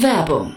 Werbung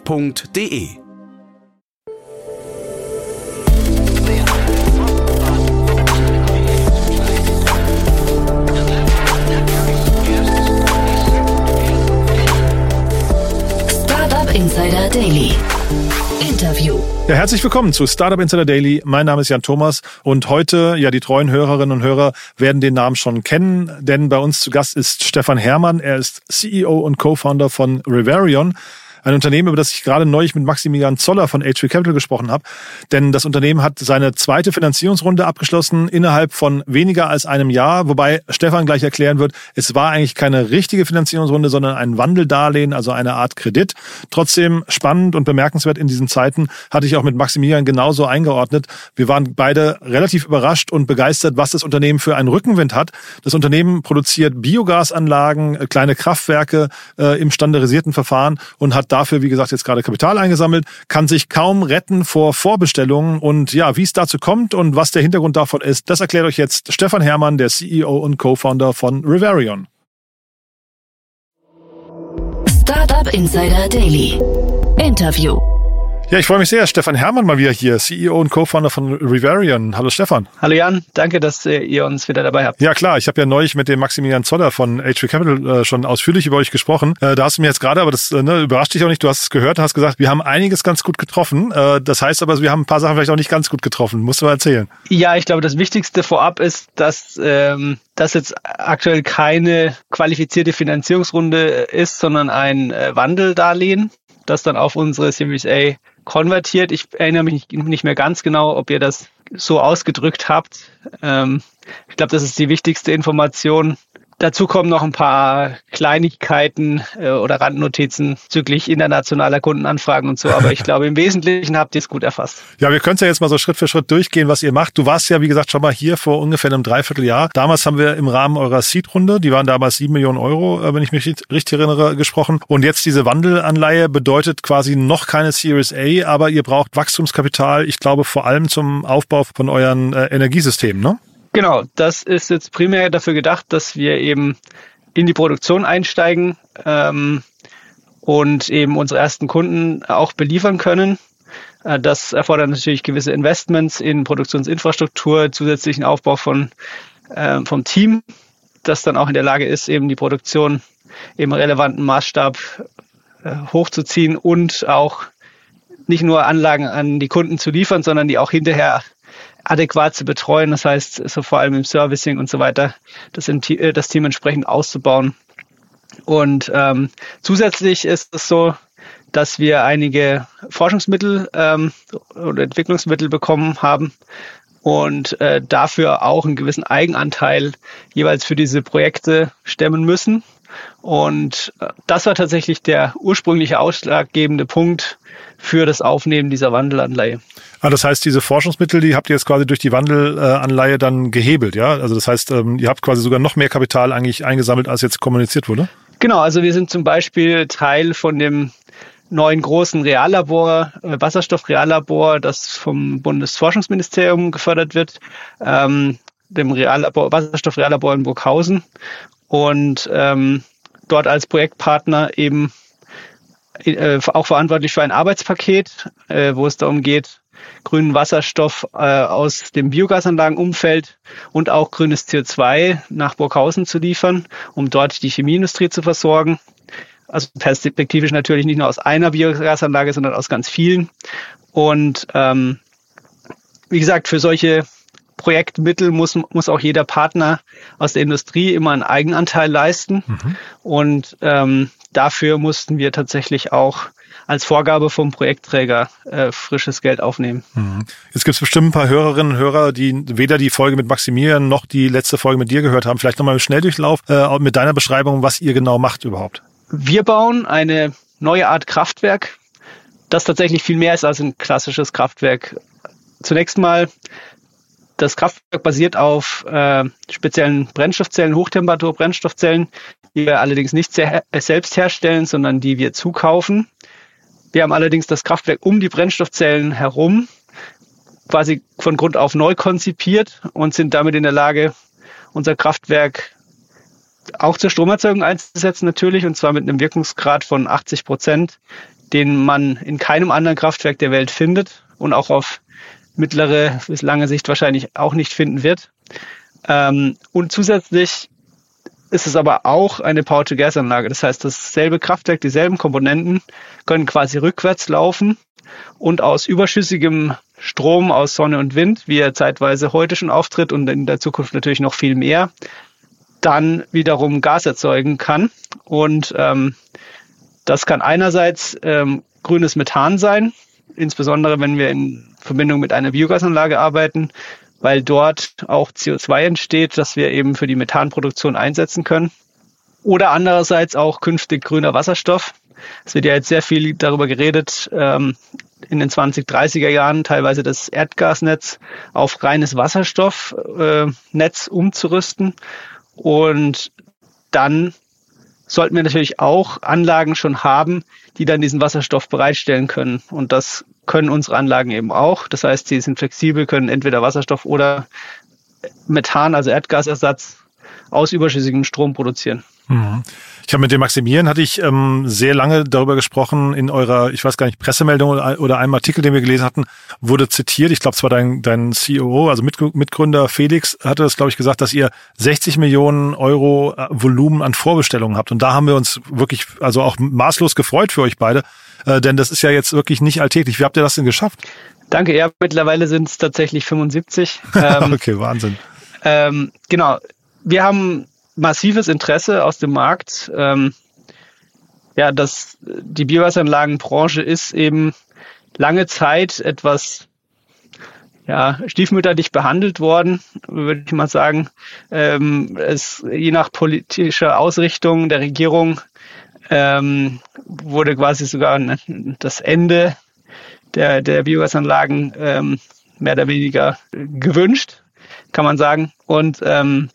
f.de. Startup Insider Daily. Interview. Ja, herzlich willkommen zu Startup Insider Daily. Mein Name ist Jan Thomas und heute, ja, die treuen Hörerinnen und Hörer werden den Namen schon kennen, denn bei uns zu Gast ist Stefan Herrmann. Er ist CEO und Co-Founder von Riverion ein Unternehmen, über das ich gerade neulich mit Maximilian Zoller von H3 Capital gesprochen habe. Denn das Unternehmen hat seine zweite Finanzierungsrunde abgeschlossen innerhalb von weniger als einem Jahr, wobei Stefan gleich erklären wird, es war eigentlich keine richtige Finanzierungsrunde, sondern ein Wandeldarlehen, also eine Art Kredit. Trotzdem spannend und bemerkenswert in diesen Zeiten hatte ich auch mit Maximilian genauso eingeordnet. Wir waren beide relativ überrascht und begeistert, was das Unternehmen für einen Rückenwind hat. Das Unternehmen produziert Biogasanlagen, kleine Kraftwerke äh, im standardisierten Verfahren und hat dafür, wie gesagt, jetzt gerade Kapital eingesammelt, kann sich kaum retten vor Vorbestellungen. Und ja, wie es dazu kommt und was der Hintergrund davon ist, das erklärt euch jetzt Stefan Herrmann, der CEO und Co-Founder von Riverion. Startup Insider Daily. Interview. Ja, ich freue mich sehr. Stefan Herrmann mal wieder hier, CEO und Co-Founder von Rivarian. Hallo Stefan. Hallo Jan, danke, dass äh, ihr uns wieder dabei habt. Ja klar, ich habe ja neulich mit dem Maximilian Zoller von H3 Capital äh, schon ausführlich über euch gesprochen. Äh, da hast du mir jetzt gerade, aber das äh, ne, überrascht dich auch nicht, du hast es gehört, hast gesagt, wir haben einiges ganz gut getroffen. Äh, das heißt aber, wir haben ein paar Sachen vielleicht auch nicht ganz gut getroffen. Musst du mal erzählen. Ja, ich glaube, das Wichtigste vorab ist, dass ähm, das jetzt aktuell keine qualifizierte Finanzierungsrunde ist, sondern ein äh, Wandeldarlehen, das dann auf unsere Series A konvertiert. Ich erinnere mich nicht mehr ganz genau, ob ihr das so ausgedrückt habt. Ähm, ich glaube, das ist die wichtigste Information. Dazu kommen noch ein paar Kleinigkeiten äh, oder Randnotizen züglich internationaler Kundenanfragen und so. Aber ich glaube, im Wesentlichen habt ihr es gut erfasst. Ja, wir können ja jetzt mal so Schritt für Schritt durchgehen, was ihr macht. Du warst ja, wie gesagt, schon mal hier vor ungefähr einem Dreivierteljahr. Damals haben wir im Rahmen eurer Seed-Runde, die waren damals sieben Millionen Euro, äh, wenn ich mich richtig erinnere, gesprochen. Und jetzt diese Wandelanleihe bedeutet quasi noch keine Series A, aber ihr braucht Wachstumskapital, ich glaube vor allem zum Aufbau von euren äh, Energiesystemen, ne? Genau, das ist jetzt primär dafür gedacht, dass wir eben in die Produktion einsteigen ähm, und eben unsere ersten Kunden auch beliefern können. Äh, das erfordert natürlich gewisse Investments in Produktionsinfrastruktur, zusätzlichen Aufbau von, äh, vom Team, das dann auch in der Lage ist, eben die Produktion im relevanten Maßstab äh, hochzuziehen und auch nicht nur Anlagen an die Kunden zu liefern, sondern die auch hinterher adäquat zu betreuen. Das heißt, so vor allem im Servicing und so weiter, das, im, äh, das Team entsprechend auszubauen. Und ähm, zusätzlich ist es so, dass wir einige Forschungsmittel ähm, oder Entwicklungsmittel bekommen haben und äh, dafür auch einen gewissen Eigenanteil jeweils für diese Projekte stemmen müssen. Und äh, das war tatsächlich der ursprüngliche ausschlaggebende Punkt für das Aufnehmen dieser Wandelanleihe. Ah, das heißt, diese Forschungsmittel, die habt ihr jetzt quasi durch die Wandelanleihe dann gehebelt, ja? Also das heißt, ähm, ihr habt quasi sogar noch mehr Kapital eigentlich eingesammelt, als jetzt kommuniziert wurde? Genau, also wir sind zum Beispiel Teil von dem neuen großen Reallabor, äh, Wasserstoffreallabor, das vom Bundesforschungsministerium gefördert wird, ähm, dem Reallabor, Wasserstoffreallabor in Burghausen und ähm, dort als Projektpartner eben äh, auch verantwortlich für ein Arbeitspaket, äh, wo es darum geht, grünen Wasserstoff äh, aus dem Biogasanlagenumfeld und auch grünes CO2 nach Burghausen zu liefern, um dort die Chemieindustrie zu versorgen. Also perspektivisch natürlich nicht nur aus einer Biogasanlage, sondern aus ganz vielen. Und ähm, wie gesagt, für solche Projektmittel muss, muss auch jeder Partner aus der Industrie immer einen Eigenanteil leisten. Mhm. Und ähm, dafür mussten wir tatsächlich auch als Vorgabe vom Projektträger äh, frisches Geld aufnehmen. Mhm. Jetzt gibt es bestimmt ein paar Hörerinnen und Hörer, die weder die Folge mit Maximilian noch die letzte Folge mit dir gehört haben. Vielleicht nochmal im Schnelldurchlauf äh, mit deiner Beschreibung, was ihr genau macht überhaupt. wir bauen eine neue Art Kraftwerk, das tatsächlich viel mehr ist als ein klassisches Kraftwerk. Zunächst mal, das Kraftwerk basiert auf äh, speziellen Brennstoffzellen, Hochtemperatur-Brennstoffzellen, die wir allerdings nicht äh, selbst herstellen, sondern die wir zukaufen. Wir haben allerdings das Kraftwerk um die Brennstoffzellen herum quasi von Grund auf neu konzipiert und sind damit in der Lage, unser Kraftwerk auch zur Stromerzeugung einzusetzen natürlich und zwar mit einem Wirkungsgrad von 80 Prozent, den man in keinem anderen Kraftwerk der Welt findet und auch auf mittlere bis lange Sicht wahrscheinlich auch nicht finden wird. Ähm, und zusätzlich ist es aber auch eine Power-to-Gas-Anlage. Das heißt, dasselbe Kraftwerk, dieselben Komponenten können quasi rückwärts laufen und aus überschüssigem Strom aus Sonne und Wind, wie er zeitweise heute schon auftritt und in der Zukunft natürlich noch viel mehr, dann wiederum Gas erzeugen kann. Und ähm, das kann einerseits ähm, grünes Methan sein, insbesondere wenn wir in Verbindung mit einer Biogasanlage arbeiten, weil dort auch CO2 entsteht, das wir eben für die Methanproduktion einsetzen können. Oder andererseits auch künftig grüner Wasserstoff. Es wird ja jetzt sehr viel darüber geredet, ähm, in den 2030er Jahren teilweise das Erdgasnetz auf reines Wasserstoffnetz äh, umzurüsten. Und dann sollten wir natürlich auch Anlagen schon haben, die dann diesen Wasserstoff bereitstellen können. Und das können unsere Anlagen eben auch. Das heißt, sie sind flexibel, können entweder Wasserstoff oder Methan, also Erdgasersatz, aus überschüssigem Strom produzieren. Mhm. Ich habe mit dem Maximilian hatte ich ähm, sehr lange darüber gesprochen in eurer, ich weiß gar nicht, Pressemeldung oder, oder einem Artikel, den wir gelesen hatten, wurde zitiert. Ich glaube, es war dein, dein CEO, also Mit, Mitgründer Felix, hatte das, glaube ich, gesagt, dass ihr 60 Millionen Euro äh, Volumen an Vorbestellungen habt. Und da haben wir uns wirklich, also auch maßlos gefreut für euch beide, äh, denn das ist ja jetzt wirklich nicht alltäglich. Wie habt ihr das denn geschafft? Danke, ja, mittlerweile sind es tatsächlich 75. Ähm, okay, Wahnsinn. Ähm, genau. Wir haben massives Interesse aus dem Markt. Ähm, ja, dass die Biogasanlagenbranche ist eben lange Zeit etwas ja, stiefmütterlich behandelt worden, würde ich mal sagen. Ähm, es, je nach politischer Ausrichtung der Regierung ähm, wurde quasi sogar das Ende der, der Biogasanlagen ähm, mehr oder weniger gewünscht, kann man sagen. Und ähm,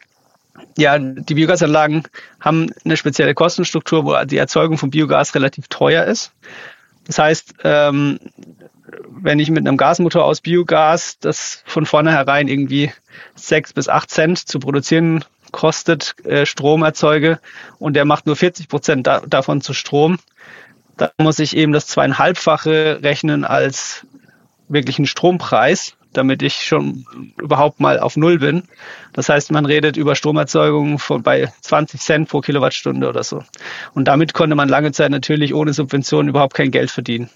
ja, die Biogasanlagen haben eine spezielle Kostenstruktur, wo die Erzeugung von Biogas relativ teuer ist. Das heißt, ähm, wenn ich mit einem Gasmotor aus Biogas, das von vornherein irgendwie sechs bis acht Cent zu produzieren kostet, äh, Strom erzeuge und der macht nur 40 Prozent da, davon zu Strom, dann muss ich eben das zweieinhalbfache rechnen als wirklichen Strompreis damit ich schon überhaupt mal auf Null bin. Das heißt, man redet über Stromerzeugung von bei 20 Cent pro Kilowattstunde oder so. Und damit konnte man lange Zeit natürlich ohne Subventionen überhaupt kein Geld verdienen.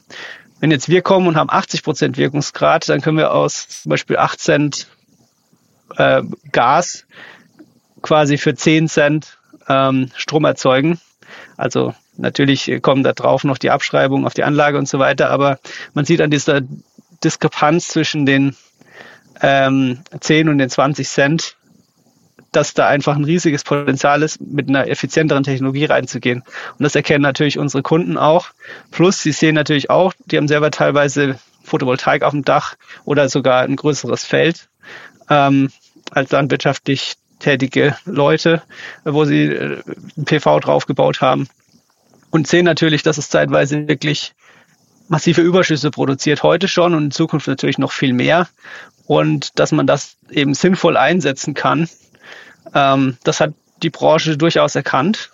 Wenn jetzt wir kommen und haben 80 Prozent Wirkungsgrad, dann können wir aus zum Beispiel 8 Cent äh, Gas quasi für 10 Cent ähm, Strom erzeugen. Also natürlich kommen da drauf noch die Abschreibung auf die Anlage und so weiter, aber man sieht an dieser Diskrepanz zwischen den ähm, 10 und den 20 Cent, dass da einfach ein riesiges Potenzial ist, mit einer effizienteren Technologie reinzugehen. Und das erkennen natürlich unsere Kunden auch. Plus, sie sehen natürlich auch, die haben selber teilweise Photovoltaik auf dem Dach oder sogar ein größeres Feld ähm, als landwirtschaftlich tätige Leute, wo sie äh, PV draufgebaut haben. Und sehen natürlich, dass es zeitweise wirklich massive Überschüsse produziert, heute schon und in Zukunft natürlich noch viel mehr. Und dass man das eben sinnvoll einsetzen kann, ähm, das hat die Branche durchaus erkannt.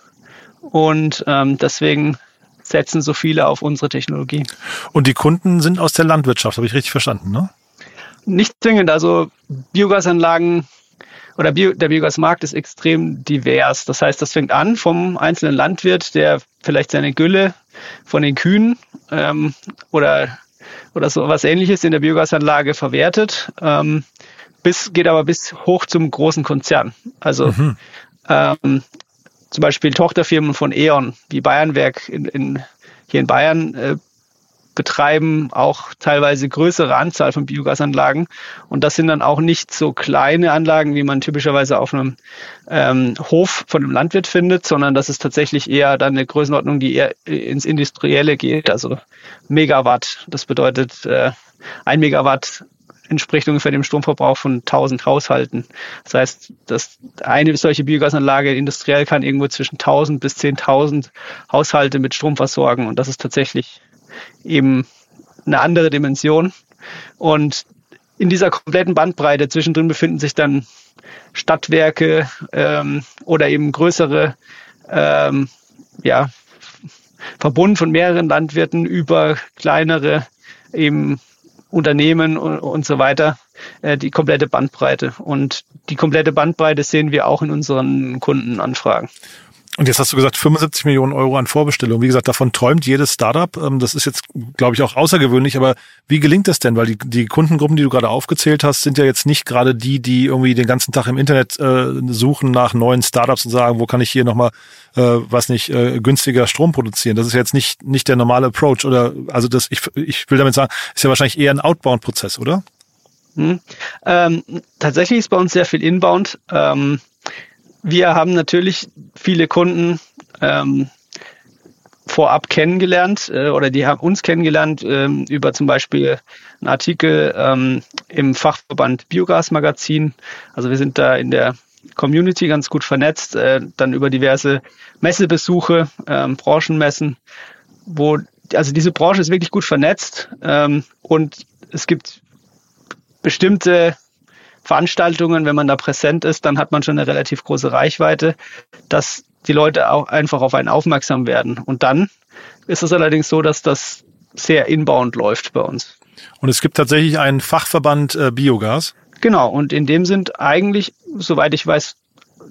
Und ähm, deswegen setzen so viele auf unsere Technologie. Und die Kunden sind aus der Landwirtschaft, habe ich richtig verstanden, ne? Nicht zwingend. Also Biogasanlagen oder Bio, der Biogasmarkt ist extrem divers. Das heißt, das fängt an vom einzelnen Landwirt, der vielleicht seine Gülle von den Kühen ähm, oder, oder so was ähnliches in der Biogasanlage verwertet, ähm, bis, geht aber bis hoch zum großen Konzern. Also mhm. ähm, zum Beispiel Tochterfirmen von E.ON, wie Bayernwerk in, in, hier in Bayern, äh, betreiben auch teilweise größere Anzahl von Biogasanlagen. Und das sind dann auch nicht so kleine Anlagen, wie man typischerweise auf einem ähm, Hof von einem Landwirt findet, sondern das ist tatsächlich eher dann eine Größenordnung, die eher ins Industrielle geht, also Megawatt. Das bedeutet, äh, ein Megawatt entspricht ungefähr dem Stromverbrauch von 1000 Haushalten. Das heißt, dass eine solche Biogasanlage industriell kann irgendwo zwischen 1000 bis 10.000 Haushalte mit Strom versorgen. Und das ist tatsächlich eben eine andere Dimension. Und in dieser kompletten Bandbreite zwischendrin befinden sich dann Stadtwerke ähm, oder eben größere ähm, ja, Verbund von mehreren Landwirten über kleinere eben Unternehmen und, und so weiter, äh, die komplette Bandbreite. Und die komplette Bandbreite sehen wir auch in unseren Kundenanfragen. Und jetzt hast du gesagt, 75 Millionen Euro an Vorbestellungen. Wie gesagt, davon träumt jedes Startup. Ähm, das ist jetzt, glaube ich, auch außergewöhnlich. Aber wie gelingt das denn? Weil die, die Kundengruppen, die du gerade aufgezählt hast, sind ja jetzt nicht gerade die, die irgendwie den ganzen Tag im Internet äh, suchen nach neuen Startups und sagen, wo kann ich hier nochmal, äh, was nicht, äh, günstiger Strom produzieren. Das ist jetzt nicht, nicht der normale Approach. Oder also das, ich, ich will damit sagen, ist ja wahrscheinlich eher ein Outbound-Prozess, oder? Hm. Ähm, tatsächlich ist bei uns sehr viel Inbound. Ähm wir haben natürlich viele Kunden ähm, vorab kennengelernt äh, oder die haben uns kennengelernt ähm, über zum Beispiel einen Artikel ähm, im Fachverband Biogas Magazin. Also wir sind da in der Community ganz gut vernetzt, äh, dann über diverse Messebesuche, ähm, Branchenmessen, wo also diese Branche ist wirklich gut vernetzt ähm, und es gibt bestimmte Veranstaltungen, wenn man da präsent ist, dann hat man schon eine relativ große Reichweite, dass die Leute auch einfach auf einen aufmerksam werden. Und dann ist es allerdings so, dass das sehr inbound läuft bei uns. Und es gibt tatsächlich einen Fachverband äh, Biogas. Genau, und in dem sind eigentlich, soweit ich weiß,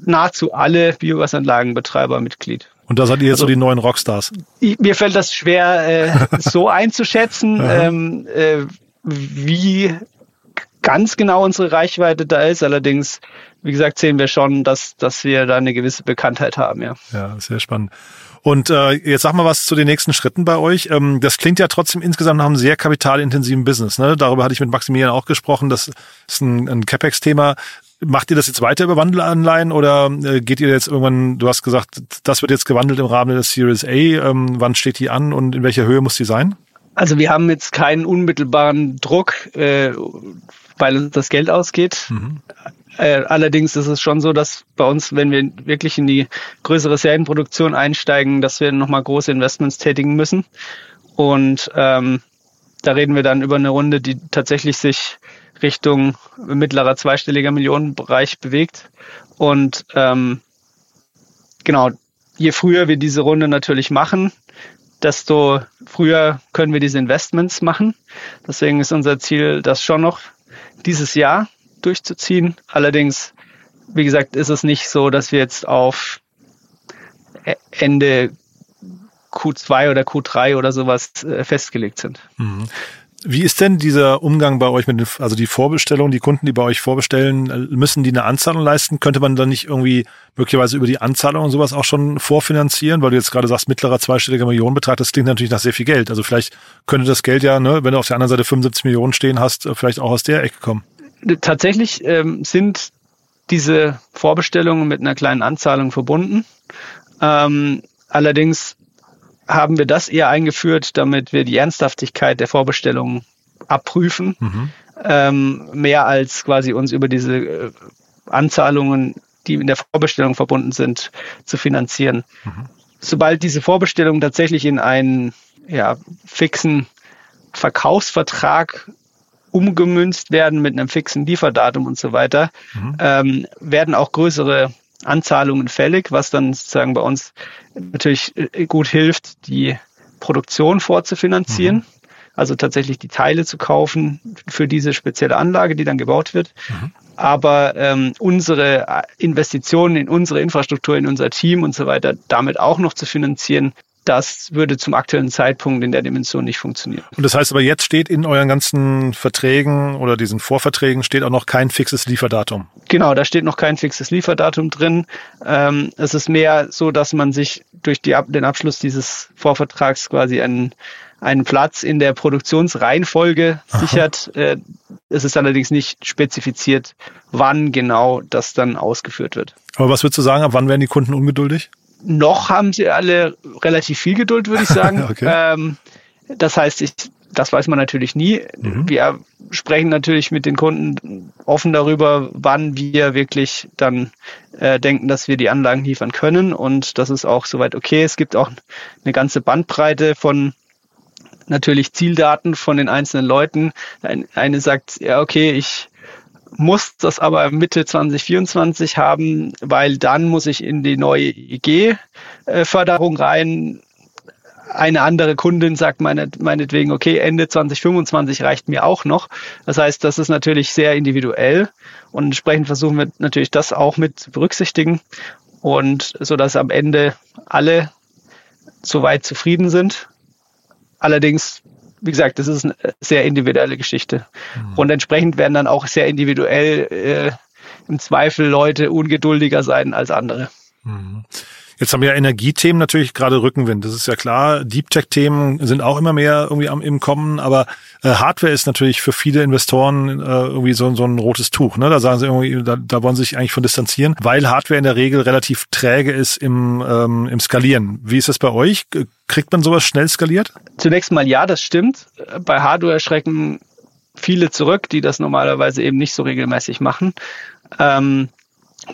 nahezu alle Biogasanlagenbetreiber Mitglied. Und da seid ihr jetzt also, so die neuen Rockstars. Mir fällt das schwer, äh, so einzuschätzen, ähm, äh, wie ganz genau unsere Reichweite da ist. Allerdings, wie gesagt, sehen wir schon, dass, dass wir da eine gewisse Bekanntheit haben, ja. Ja, sehr spannend. Und äh, jetzt sag mal was zu den nächsten Schritten bei euch. Ähm, das klingt ja trotzdem insgesamt nach einem sehr kapitalintensiven Business. Ne? Darüber hatte ich mit Maximilian auch gesprochen. Das ist ein, ein CapEx-Thema. Macht ihr das jetzt weiter über Wandelanleihen oder äh, geht ihr jetzt irgendwann, du hast gesagt, das wird jetzt gewandelt im Rahmen der Series A. Ähm, wann steht die an und in welcher Höhe muss die sein? Also wir haben jetzt keinen unmittelbaren Druck, äh, weil uns das Geld ausgeht. Mhm. Äh, allerdings ist es schon so, dass bei uns, wenn wir wirklich in die größere Serienproduktion einsteigen, dass wir nochmal große Investments tätigen müssen. Und ähm, da reden wir dann über eine Runde, die tatsächlich sich Richtung mittlerer zweistelliger Millionenbereich bewegt. Und ähm, genau, je früher wir diese Runde natürlich machen, desto früher können wir diese Investments machen. Deswegen ist unser Ziel, das schon noch dieses Jahr durchzuziehen. Allerdings, wie gesagt, ist es nicht so, dass wir jetzt auf Ende Q2 oder Q3 oder sowas äh, festgelegt sind. Mhm. Wie ist denn dieser Umgang bei euch mit den, also die Vorbestellung, die Kunden, die bei euch vorbestellen, äh, müssen die eine Anzahlung leisten? Könnte man dann nicht irgendwie möglicherweise über die Anzahlung und sowas auch schon vorfinanzieren? Weil du jetzt gerade sagst, mittlerer zweistelliger Millionenbetrag, das klingt natürlich nach sehr viel Geld. Also vielleicht könnte das Geld ja, ne, wenn du auf der anderen Seite 75 Millionen stehen hast, äh, vielleicht auch aus der Ecke kommen. Tatsächlich ähm, sind diese Vorbestellungen mit einer kleinen Anzahlung verbunden. Ähm, allerdings haben wir das eher eingeführt, damit wir die Ernsthaftigkeit der Vorbestellungen abprüfen, mhm. ähm, mehr als quasi uns über diese äh, Anzahlungen, die in der Vorbestellung verbunden sind, zu finanzieren. Mhm. Sobald diese Vorbestellungen tatsächlich in einen ja, fixen Verkaufsvertrag umgemünzt werden mit einem fixen Lieferdatum und so weiter, mhm. ähm, werden auch größere Anzahlungen fällig, was dann sozusagen bei uns natürlich äh, gut hilft, die Produktion vorzufinanzieren. Mhm. Also tatsächlich die Teile zu kaufen für diese spezielle Anlage, die dann gebaut wird. Mhm. Aber ähm, unsere Investitionen in unsere Infrastruktur, in unser Team und so weiter, damit auch noch zu finanzieren, das würde zum aktuellen Zeitpunkt in der Dimension nicht funktionieren. Und das heißt aber, jetzt steht in euren ganzen Verträgen oder diesen Vorverträgen steht auch noch kein fixes Lieferdatum. Genau, da steht noch kein fixes Lieferdatum drin. Ähm, es ist mehr so, dass man sich durch die, den Abschluss dieses Vorvertrags quasi einen, einen Platz in der Produktionsreihenfolge Aha. sichert. Äh, es ist allerdings nicht spezifiziert, wann genau das dann ausgeführt wird. Aber was würdest du sagen, ab wann werden die Kunden ungeduldig? Noch haben sie alle relativ viel Geduld, würde ich sagen. okay. ähm, das heißt, ich, das weiß man natürlich nie. Mhm. Wir sprechen natürlich mit den Kunden offen darüber, wann wir wirklich dann äh, denken, dass wir die Anlagen liefern können. Und das ist auch soweit okay. Es gibt auch eine ganze Bandbreite von natürlich Zieldaten von den einzelnen Leuten. Eine sagt, ja, okay, ich muss das aber Mitte 2024 haben, weil dann muss ich in die neue IG-Förderung rein. Eine andere Kundin sagt meine, meinetwegen, okay, Ende 2025 reicht mir auch noch. Das heißt, das ist natürlich sehr individuell und entsprechend versuchen wir natürlich das auch mit zu berücksichtigen und so dass am Ende alle soweit zufrieden sind. Allerdings wie gesagt, das ist eine sehr individuelle Geschichte. Mhm. Und entsprechend werden dann auch sehr individuell äh, im Zweifel Leute ungeduldiger sein als andere. Mhm. Jetzt haben wir ja Energiethemen natürlich gerade Rückenwind. Das ist ja klar. Deep Tech-Themen sind auch immer mehr irgendwie am, im Kommen. Aber äh, Hardware ist natürlich für viele Investoren äh, irgendwie so, so ein rotes Tuch. Ne? Da sagen sie irgendwie, da, da wollen sie sich eigentlich von distanzieren, weil Hardware in der Regel relativ träge ist im, ähm, im Skalieren. Wie ist das bei euch? Kriegt man sowas schnell skaliert? Zunächst mal ja, das stimmt. Bei Hardware schrecken viele zurück, die das normalerweise eben nicht so regelmäßig machen. Ähm,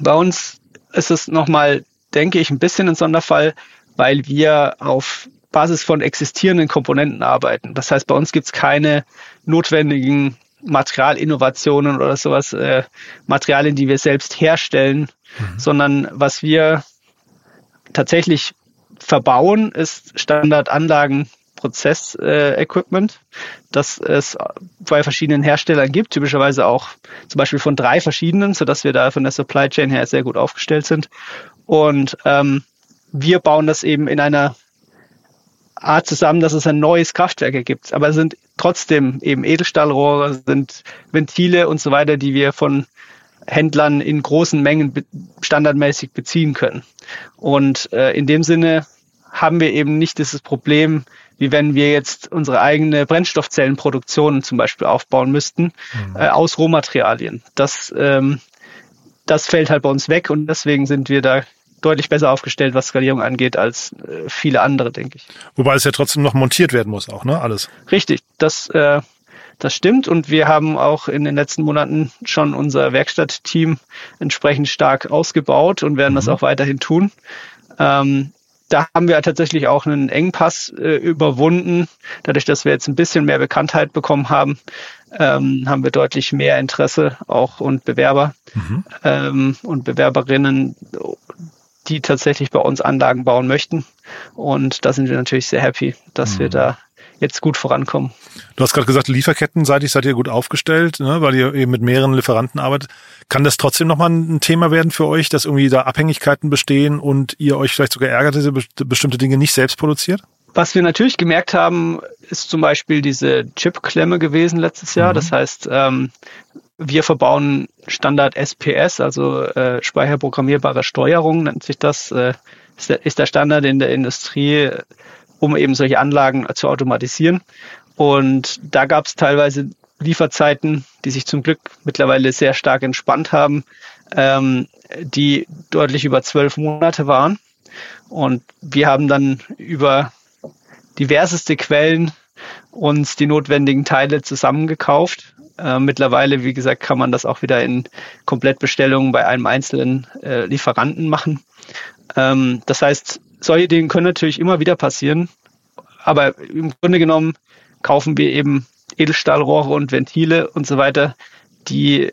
bei uns ist es nochmal denke ich, ein bisschen ein Sonderfall, weil wir auf Basis von existierenden Komponenten arbeiten. Das heißt, bei uns gibt es keine notwendigen Materialinnovationen oder sowas, äh, Materialien, die wir selbst herstellen, mhm. sondern was wir tatsächlich verbauen, ist Standardanlagen Prozessequipment, äh, das es bei verschiedenen Herstellern gibt, typischerweise auch zum Beispiel von drei verschiedenen, sodass wir da von der Supply Chain her sehr gut aufgestellt sind. Und ähm, wir bauen das eben in einer Art zusammen, dass es ein neues Kraftwerk ergibt. Aber es sind trotzdem eben Edelstahlrohre, sind Ventile und so weiter, die wir von Händlern in großen Mengen standardmäßig beziehen können. Und äh, in dem Sinne haben wir eben nicht dieses Problem, wie wenn wir jetzt unsere eigene Brennstoffzellenproduktion zum Beispiel aufbauen müssten, mhm. äh, aus Rohmaterialien. Das, ähm, das fällt halt bei uns weg und deswegen sind wir da deutlich besser aufgestellt, was Skalierung angeht, als äh, viele andere, denke ich. Wobei es ja trotzdem noch montiert werden muss, auch, ne? Alles. Richtig, das, äh, das stimmt. Und wir haben auch in den letzten Monaten schon unser Werkstattteam entsprechend stark ausgebaut und werden mhm. das auch weiterhin tun. Ähm, da haben wir tatsächlich auch einen Engpass äh, überwunden. Dadurch, dass wir jetzt ein bisschen mehr Bekanntheit bekommen haben, ähm, haben wir deutlich mehr Interesse auch und Bewerber mhm. ähm, und Bewerberinnen, die tatsächlich bei uns Anlagen bauen möchten. Und da sind wir natürlich sehr happy, dass mhm. wir da jetzt gut vorankommen. Du hast gerade gesagt, lieferkettenseitig seid ihr gut aufgestellt, ne, weil ihr eben mit mehreren Lieferanten arbeitet. Kann das trotzdem nochmal ein Thema werden für euch, dass irgendwie da Abhängigkeiten bestehen und ihr euch vielleicht sogar ärgert, dass ihr bestimmte Dinge nicht selbst produziert? Was wir natürlich gemerkt haben, ist zum Beispiel diese Chip-Klemme gewesen letztes Jahr. Mhm. Das heißt, ähm, wir verbauen Standard SPS, also äh, speicherprogrammierbare Steuerung nennt sich das. Äh, ist, der, ist der Standard in der Industrie, um eben solche Anlagen zu automatisieren. Und da gab es teilweise Lieferzeiten, die sich zum Glück mittlerweile sehr stark entspannt haben, ähm, die deutlich über zwölf Monate waren. Und wir haben dann über diverseste Quellen uns die notwendigen Teile zusammengekauft. Äh, mittlerweile, wie gesagt, kann man das auch wieder in Komplettbestellungen bei einem einzelnen äh, Lieferanten machen. Ähm, das heißt, solche Dinge können natürlich immer wieder passieren. Aber im Grunde genommen kaufen wir eben Edelstahlrohre und Ventile und so weiter, die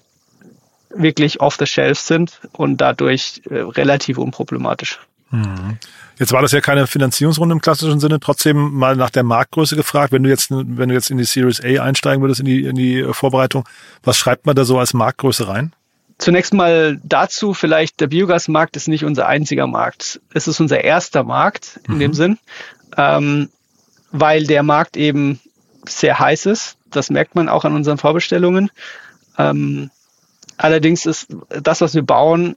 wirklich off the shelf sind und dadurch äh, relativ unproblematisch. Mhm. Jetzt war das ja keine Finanzierungsrunde im klassischen Sinne, trotzdem mal nach der Marktgröße gefragt. Wenn du jetzt, wenn du jetzt in die Series A einsteigen würdest, in die, in die Vorbereitung, was schreibt man da so als Marktgröße rein? Zunächst mal dazu vielleicht, der Biogasmarkt ist nicht unser einziger Markt. Es ist unser erster Markt in mhm. dem Sinn. ähm, weil der Markt eben sehr heiß ist. Das merkt man auch an unseren Vorbestellungen. Ähm, allerdings ist das, was wir bauen,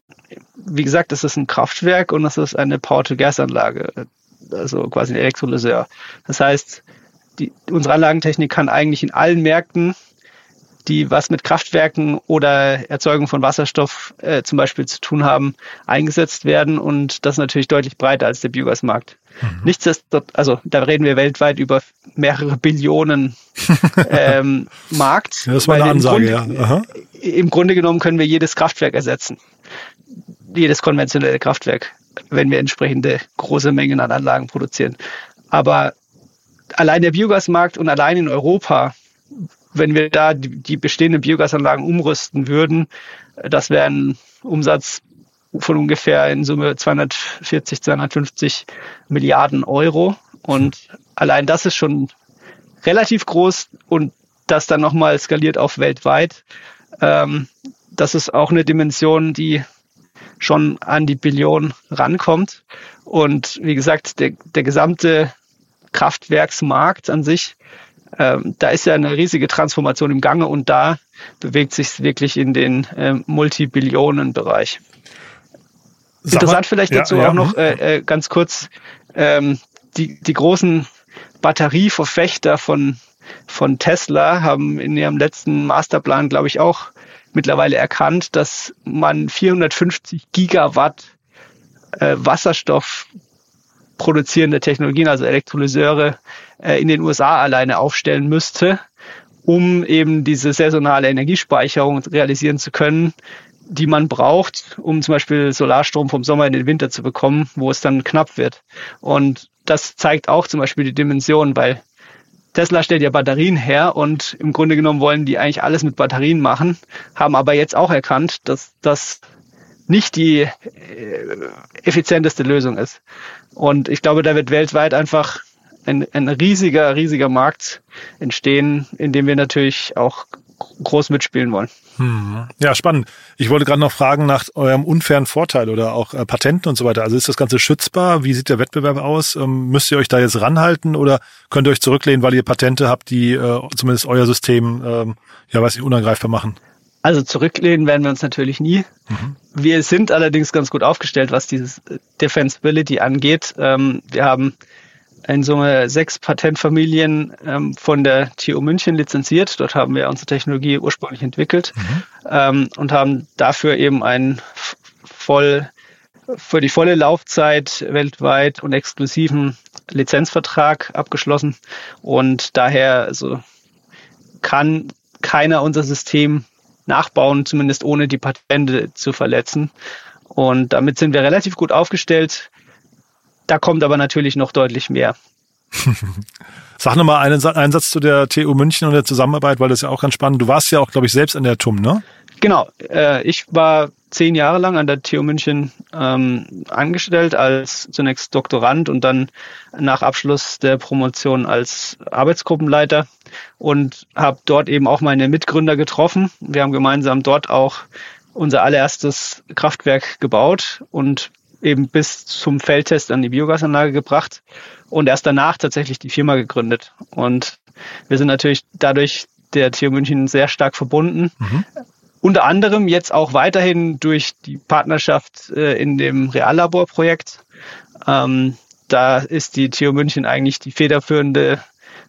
wie gesagt, das ist ein Kraftwerk und das ist eine Power-to-Gas-Anlage, also quasi ein Elektrolyseur. Das heißt, die, unsere Anlagentechnik kann eigentlich in allen Märkten die was mit Kraftwerken oder Erzeugung von Wasserstoff äh, zum Beispiel zu tun haben, eingesetzt werden und das natürlich deutlich breiter als der Biogasmarkt. Mhm. Nichtsdestotrotz, also da reden wir weltweit über mehrere Billionen ähm, Markt. Das war eine Ansage, Grund, ja. Aha. Im Grunde genommen können wir jedes Kraftwerk ersetzen. Jedes konventionelle Kraftwerk, wenn wir entsprechende große Mengen an Anlagen produzieren. Aber allein der Biogasmarkt und allein in Europa wenn wir da die, die bestehenden Biogasanlagen umrüsten würden, das wäre ein Umsatz von ungefähr in Summe 240, 250 Milliarden Euro. Und allein das ist schon relativ groß und das dann nochmal skaliert auf weltweit. Ähm, das ist auch eine Dimension, die schon an die Billion rankommt. Und wie gesagt, der, der gesamte Kraftwerksmarkt an sich ähm, da ist ja eine riesige Transformation im Gange und da bewegt sich wirklich in den äh, Multibillionen-Bereich. Interessant vielleicht dazu ja, ja. auch noch äh, äh, ganz kurz ähm, die, die großen Batterieverfechter von, von Tesla haben in ihrem letzten Masterplan, glaube ich, auch mittlerweile erkannt, dass man 450 Gigawatt äh, Wasserstoff produzierende Technologien, also Elektrolyseure, äh, in den USA alleine aufstellen müsste, um eben diese saisonale Energiespeicherung realisieren zu können, die man braucht, um zum Beispiel Solarstrom vom Sommer in den Winter zu bekommen, wo es dann knapp wird. Und das zeigt auch zum Beispiel die Dimension, weil Tesla stellt ja Batterien her und im Grunde genommen wollen die eigentlich alles mit Batterien machen, haben aber jetzt auch erkannt, dass das nicht die äh, effizienteste Lösung ist. Und ich glaube, da wird weltweit einfach ein, ein riesiger, riesiger Markt entstehen, in dem wir natürlich auch groß mitspielen wollen. Hm. Ja, spannend. Ich wollte gerade noch fragen nach eurem unfairen Vorteil oder auch äh, Patenten und so weiter. Also ist das Ganze schützbar? Wie sieht der Wettbewerb aus? Ähm, müsst ihr euch da jetzt ranhalten oder könnt ihr euch zurücklehnen, weil ihr Patente habt, die äh, zumindest euer System, ähm, ja, weiß ich, unangreifbar machen? Also zurücklehnen werden wir uns natürlich nie. Mhm. Wir sind allerdings ganz gut aufgestellt, was dieses Defensibility angeht. Ähm, wir haben in Summe sechs Patentfamilien ähm, von der TU München lizenziert. Dort haben wir unsere Technologie ursprünglich entwickelt mhm. ähm, und haben dafür eben einen voll für die volle Laufzeit weltweit und exklusiven Lizenzvertrag abgeschlossen. Und daher also kann keiner unser System nachbauen, zumindest ohne die Patente zu verletzen. Und damit sind wir relativ gut aufgestellt. Da kommt aber natürlich noch deutlich mehr. Sag nochmal einen, einen Satz zu der TU München und der Zusammenarbeit, weil das ist ja auch ganz spannend. Du warst ja auch, glaube ich, selbst an der TUM, ne? Genau. Äh, ich war zehn Jahre lang an der TU München ähm, angestellt als zunächst Doktorand und dann nach Abschluss der Promotion als Arbeitsgruppenleiter und habe dort eben auch meine Mitgründer getroffen. Wir haben gemeinsam dort auch unser allererstes Kraftwerk gebaut und eben bis zum Feldtest an die Biogasanlage gebracht und erst danach tatsächlich die Firma gegründet. Und wir sind natürlich dadurch der TU München sehr stark verbunden. Mhm. Unter anderem jetzt auch weiterhin durch die Partnerschaft äh, in dem Reallaborprojekt. Ähm, da ist die TU München eigentlich die federführende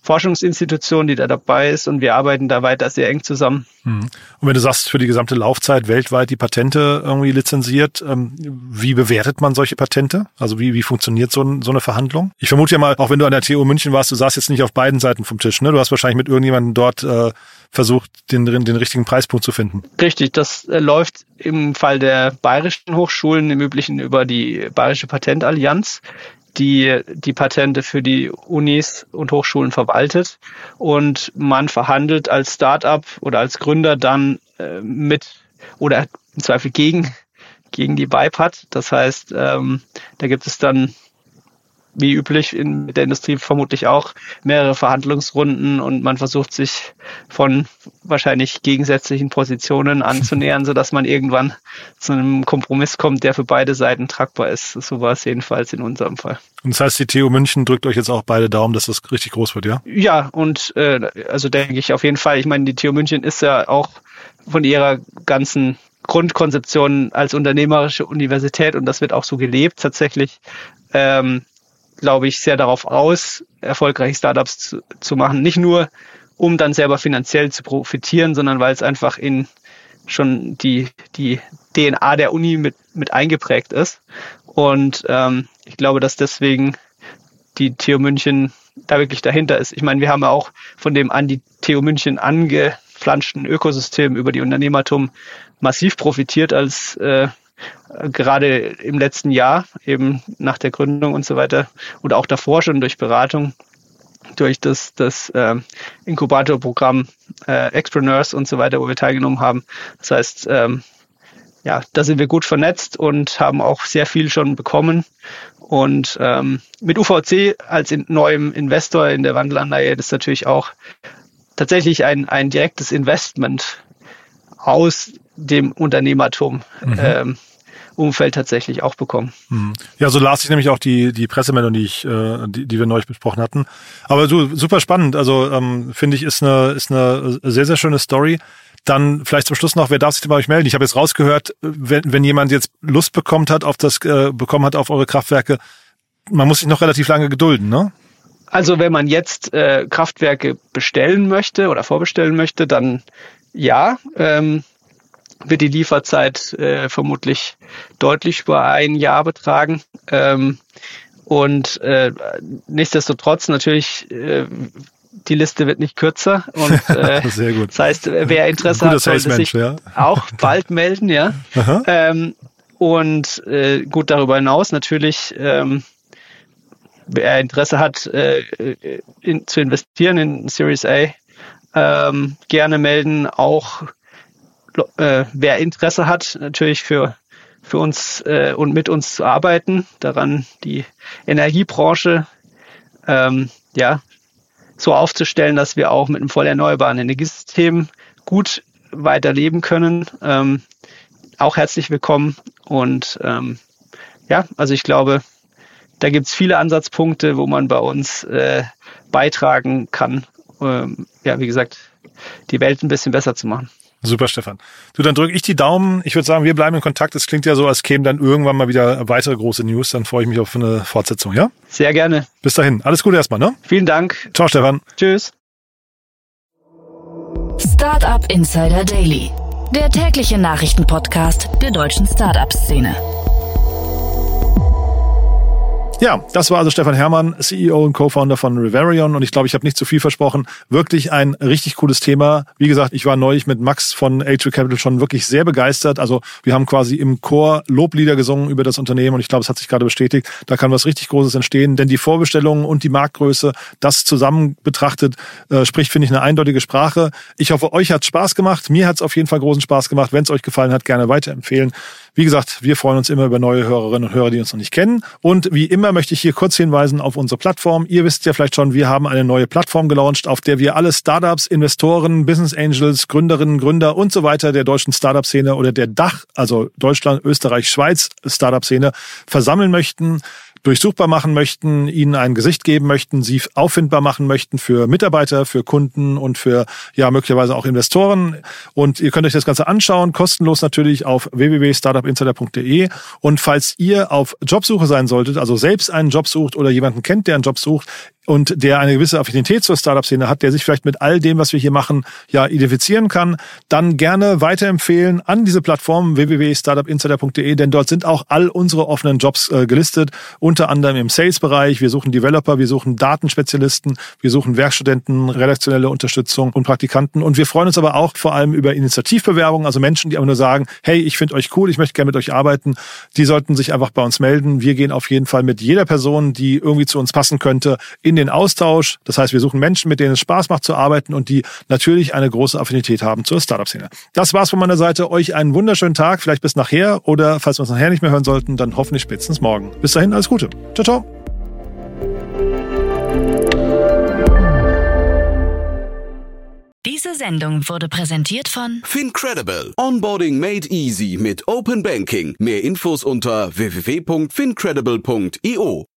Forschungsinstitution, die da dabei ist und wir arbeiten da weiter sehr eng zusammen. Mhm. Und wenn du sagst, für die gesamte Laufzeit weltweit die Patente irgendwie lizenziert, ähm, wie bewertet man solche Patente? Also wie, wie funktioniert so, so eine Verhandlung? Ich vermute ja mal, auch wenn du an der TU München warst, du saßt jetzt nicht auf beiden Seiten vom Tisch, ne? Du hast wahrscheinlich mit irgendjemandem dort äh, versucht, den, den richtigen Preispunkt zu finden. Richtig, das äh, läuft im Fall der bayerischen Hochschulen im Üblichen über die Bayerische Patentallianz die die Patente für die Unis und Hochschulen verwaltet und man verhandelt als Startup oder als Gründer dann äh, mit oder im Zweifel gegen gegen die BIPAT. Das heißt, ähm, da gibt es dann wie üblich in der Industrie vermutlich auch mehrere Verhandlungsrunden und man versucht sich von wahrscheinlich gegensätzlichen Positionen anzunähern, sodass man irgendwann zu einem Kompromiss kommt, der für beide Seiten tragbar ist. So war es jedenfalls in unserem Fall. Und das heißt, die TU München drückt euch jetzt auch beide Daumen, dass das richtig groß wird, ja? Ja, und äh, also denke ich auf jeden Fall. Ich meine, die TU München ist ja auch von ihrer ganzen Grundkonzeption als unternehmerische Universität und das wird auch so gelebt tatsächlich. Ähm, glaube ich, sehr darauf aus, erfolgreiche Startups zu, zu machen. Nicht nur, um dann selber finanziell zu profitieren, sondern weil es einfach in schon die, die DNA der Uni mit, mit eingeprägt ist. Und ähm, ich glaube, dass deswegen die TU München da wirklich dahinter ist. Ich meine, wir haben ja auch von dem an die TU München angeflanschten Ökosystem über die Unternehmertum massiv profitiert als äh, gerade im letzten Jahr, eben nach der Gründung und so weiter und auch davor schon durch Beratung, durch das, das äh, Inkubatorprogramm äh, Expreneurs und so weiter, wo wir teilgenommen haben. Das heißt, ähm, ja, da sind wir gut vernetzt und haben auch sehr viel schon bekommen. Und ähm, mit UVC als in, neuem Investor in der Wandelanleihe das ist natürlich auch tatsächlich ein, ein direktes Investment aus dem Unternehmertum. Mhm. Ähm, Umfeld tatsächlich auch bekommen. Mhm. Ja, so las ich nämlich auch die, die Pressemeldung, die ich, äh, die, die wir neulich besprochen hatten. Aber du, super spannend. Also ähm, finde ich, ist eine, ist eine sehr, sehr schöne Story. Dann vielleicht zum Schluss noch, wer darf sich denn bei euch melden? Ich habe jetzt rausgehört, wenn, wenn jemand jetzt Lust bekommt hat auf das, äh, bekommen hat auf eure Kraftwerke, man muss sich noch relativ lange gedulden, ne? Also wenn man jetzt äh, Kraftwerke bestellen möchte oder vorbestellen möchte, dann ja. Ähm, wird die Lieferzeit äh, vermutlich deutlich über ein Jahr betragen. Ähm, und äh, nichtsdestotrotz natürlich, äh, die Liste wird nicht kürzer. Und äh, Sehr gut. das heißt, wer Interesse hat, sollte sich ja. auch bald melden, ja. Ähm, und äh, gut darüber hinaus natürlich, ähm, wer Interesse hat, äh, in, zu investieren in Series A, ähm, gerne melden. Auch äh, wer Interesse hat, natürlich für, für uns äh, und mit uns zu arbeiten, daran die Energiebranche ähm, ja, so aufzustellen, dass wir auch mit einem voll erneuerbaren Energiesystem gut weiterleben können. Ähm, auch herzlich willkommen. Und ähm, ja, also ich glaube, da gibt es viele Ansatzpunkte, wo man bei uns äh, beitragen kann, ähm, ja, wie gesagt, die Welt ein bisschen besser zu machen. Super, Stefan. Du, dann drücke ich die Daumen. Ich würde sagen, wir bleiben in Kontakt. Es klingt ja so, als kämen dann irgendwann mal wieder weitere große News. Dann freue ich mich auf eine Fortsetzung, ja? Sehr gerne. Bis dahin. Alles Gute erstmal, ne? Vielen Dank. Ciao, Stefan. Tschüss. Startup Insider Daily. Der tägliche Nachrichtenpodcast der deutschen Startup-Szene. Ja, das war also Stefan Herrmann, CEO und Co-Founder von Riverion. Und ich glaube, ich habe nicht zu viel versprochen. Wirklich ein richtig cooles Thema. Wie gesagt, ich war neulich mit Max von A2 Capital schon wirklich sehr begeistert. Also wir haben quasi im Chor Loblieder gesungen über das Unternehmen und ich glaube, es hat sich gerade bestätigt. Da kann was richtig Großes entstehen, denn die Vorbestellungen und die Marktgröße, das zusammen betrachtet, äh, spricht, finde ich, eine eindeutige Sprache. Ich hoffe, euch hat Spaß gemacht. Mir hat es auf jeden Fall großen Spaß gemacht. Wenn es euch gefallen hat, gerne weiterempfehlen. Wie gesagt, wir freuen uns immer über neue Hörerinnen und Hörer, die uns noch nicht kennen. Und wie immer möchte ich hier kurz hinweisen auf unsere Plattform. Ihr wisst ja vielleicht schon, wir haben eine neue Plattform gelauncht, auf der wir alle Startups, Investoren, Business Angels, Gründerinnen, Gründer und so weiter der deutschen Startup-Szene oder der Dach, also Deutschland, Österreich, Schweiz Startup-Szene versammeln möchten durchsuchbar machen möchten, ihnen ein Gesicht geben möchten, sie auffindbar machen möchten für Mitarbeiter, für Kunden und für ja möglicherweise auch Investoren. Und ihr könnt euch das Ganze anschauen, kostenlos natürlich auf www.startupinsider.de. Und falls ihr auf Jobsuche sein solltet, also selbst einen Job sucht oder jemanden kennt, der einen Job sucht, und der eine gewisse Affinität zur Startup-Szene hat, der sich vielleicht mit all dem, was wir hier machen, ja identifizieren kann, dann gerne weiterempfehlen an diese Plattform www.startupinsider.de, denn dort sind auch all unsere offenen Jobs äh, gelistet, unter anderem im Sales-Bereich. Wir suchen Developer, wir suchen Datenspezialisten, wir suchen Werkstudenten, redaktionelle Unterstützung und Praktikanten. Und wir freuen uns aber auch vor allem über Initiativbewerbungen, also Menschen, die einfach nur sagen, hey, ich finde euch cool, ich möchte gerne mit euch arbeiten. Die sollten sich einfach bei uns melden. Wir gehen auf jeden Fall mit jeder Person, die irgendwie zu uns passen könnte, in in den Austausch. Das heißt, wir suchen Menschen, mit denen es Spaß macht zu arbeiten und die natürlich eine große Affinität haben zur Startup-Szene. Das war's von meiner Seite. Euch einen wunderschönen Tag, vielleicht bis nachher oder falls wir uns nachher nicht mehr hören sollten, dann hoffentlich spätestens morgen. Bis dahin, alles Gute. Ciao, ciao. Diese Sendung wurde präsentiert von Fincredible. Onboarding made easy mit Open Banking. Mehr Infos unter www.fincredible.io.